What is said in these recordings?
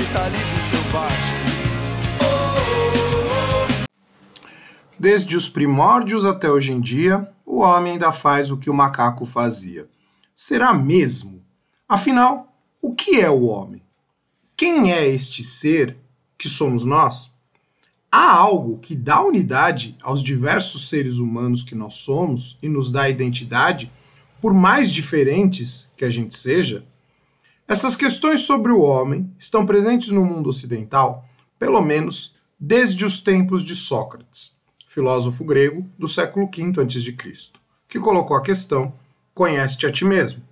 capitalismo selvagem. Desde os primórdios até hoje em dia, o homem ainda faz o que o macaco fazia. Será mesmo? Afinal, o que é o homem? Quem é este ser que somos nós? Há algo que dá unidade aos diversos seres humanos que nós somos e nos dá identidade, por mais diferentes que a gente seja? Essas questões sobre o homem estão presentes no mundo ocidental, pelo menos desde os tempos de Sócrates filósofo grego do século V a.C., que colocou a questão: conhece-te a ti mesmo.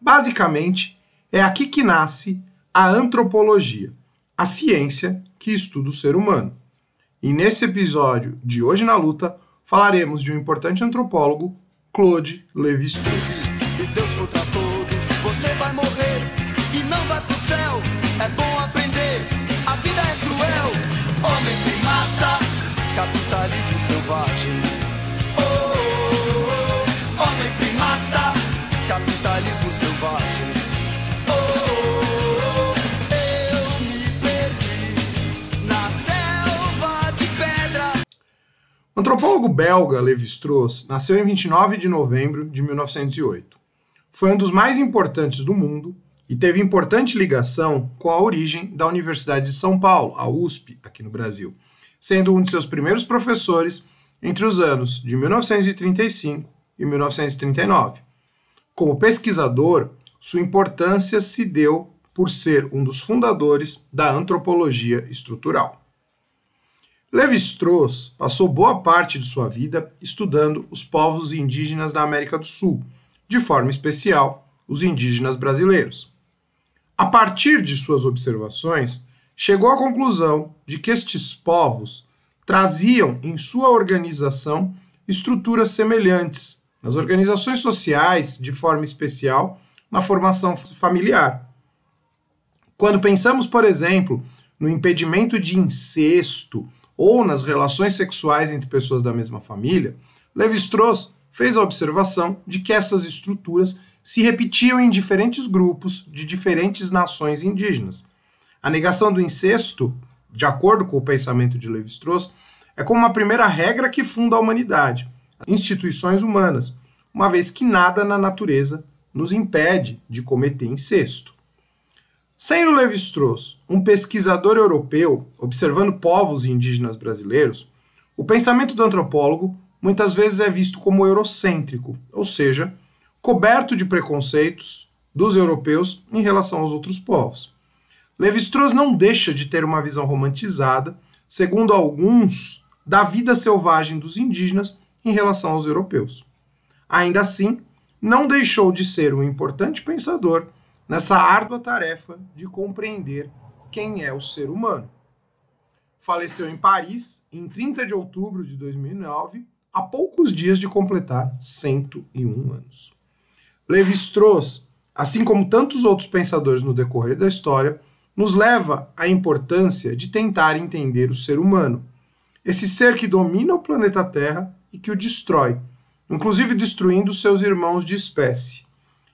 Basicamente, é aqui que nasce a antropologia, a ciência que estuda o ser humano. E nesse episódio de Hoje na Luta, falaremos de um importante antropólogo, Claude Lévi-Strauss. Não vai pro céu. É bom aprender, a vida é cruel. Homem primata, capitalismo selvagem. Oh, oh, oh, homem primata, capitalismo selvagem. Oh, oh, oh, eu me perdi na selva de pedra. O antropólogo belga Lévi-Strauss nasceu em 29 de novembro de 1908. Foi um dos mais importantes do mundo e teve importante ligação com a origem da Universidade de São Paulo, a USP, aqui no Brasil, sendo um de seus primeiros professores entre os anos de 1935 e 1939. Como pesquisador, sua importância se deu por ser um dos fundadores da antropologia estrutural. Levi-Strauss passou boa parte de sua vida estudando os povos indígenas da América do Sul, de forma especial os indígenas brasileiros. A partir de suas observações, chegou à conclusão de que estes povos traziam em sua organização estruturas semelhantes nas organizações sociais, de forma especial na formação familiar. Quando pensamos, por exemplo, no impedimento de incesto ou nas relações sexuais entre pessoas da mesma família, Levi-Strauss fez a observação de que essas estruturas se repetiam em diferentes grupos de diferentes nações indígenas. A negação do incesto, de acordo com o pensamento de Levi-Strauss, é como uma primeira regra que funda a humanidade, instituições humanas, uma vez que nada na natureza nos impede de cometer incesto. Sendo Levi-Strauss um pesquisador europeu observando povos indígenas brasileiros, o pensamento do antropólogo muitas vezes é visto como eurocêntrico, ou seja, coberto de preconceitos dos europeus em relação aos outros povos. Levi-Strauss não deixa de ter uma visão romantizada, segundo alguns, da vida selvagem dos indígenas em relação aos europeus. Ainda assim, não deixou de ser um importante pensador nessa árdua tarefa de compreender quem é o ser humano. Faleceu em Paris em 30 de outubro de 2009, a poucos dias de completar 101 anos. Levi-Strauss, assim como tantos outros pensadores no decorrer da história, nos leva à importância de tentar entender o ser humano, esse ser que domina o planeta Terra e que o destrói, inclusive destruindo seus irmãos de espécie.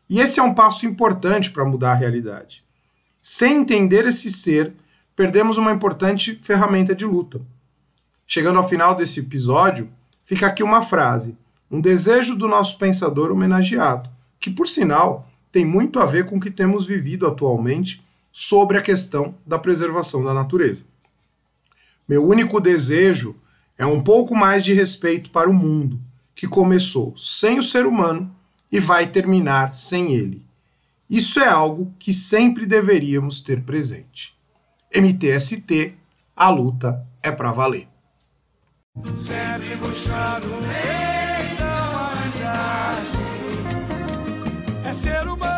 E esse é um passo importante para mudar a realidade. Sem entender esse ser, perdemos uma importante ferramenta de luta. Chegando ao final desse episódio, fica aqui uma frase, um desejo do nosso pensador homenageado, que, por sinal, tem muito a ver com o que temos vivido atualmente sobre a questão da preservação da natureza. Meu único desejo é um pouco mais de respeito para o mundo, que começou sem o ser humano e vai terminar sem ele. Isso é algo que sempre deveríamos ter presente. MTST, a luta é para valer. Sempre buscar o É ser humano,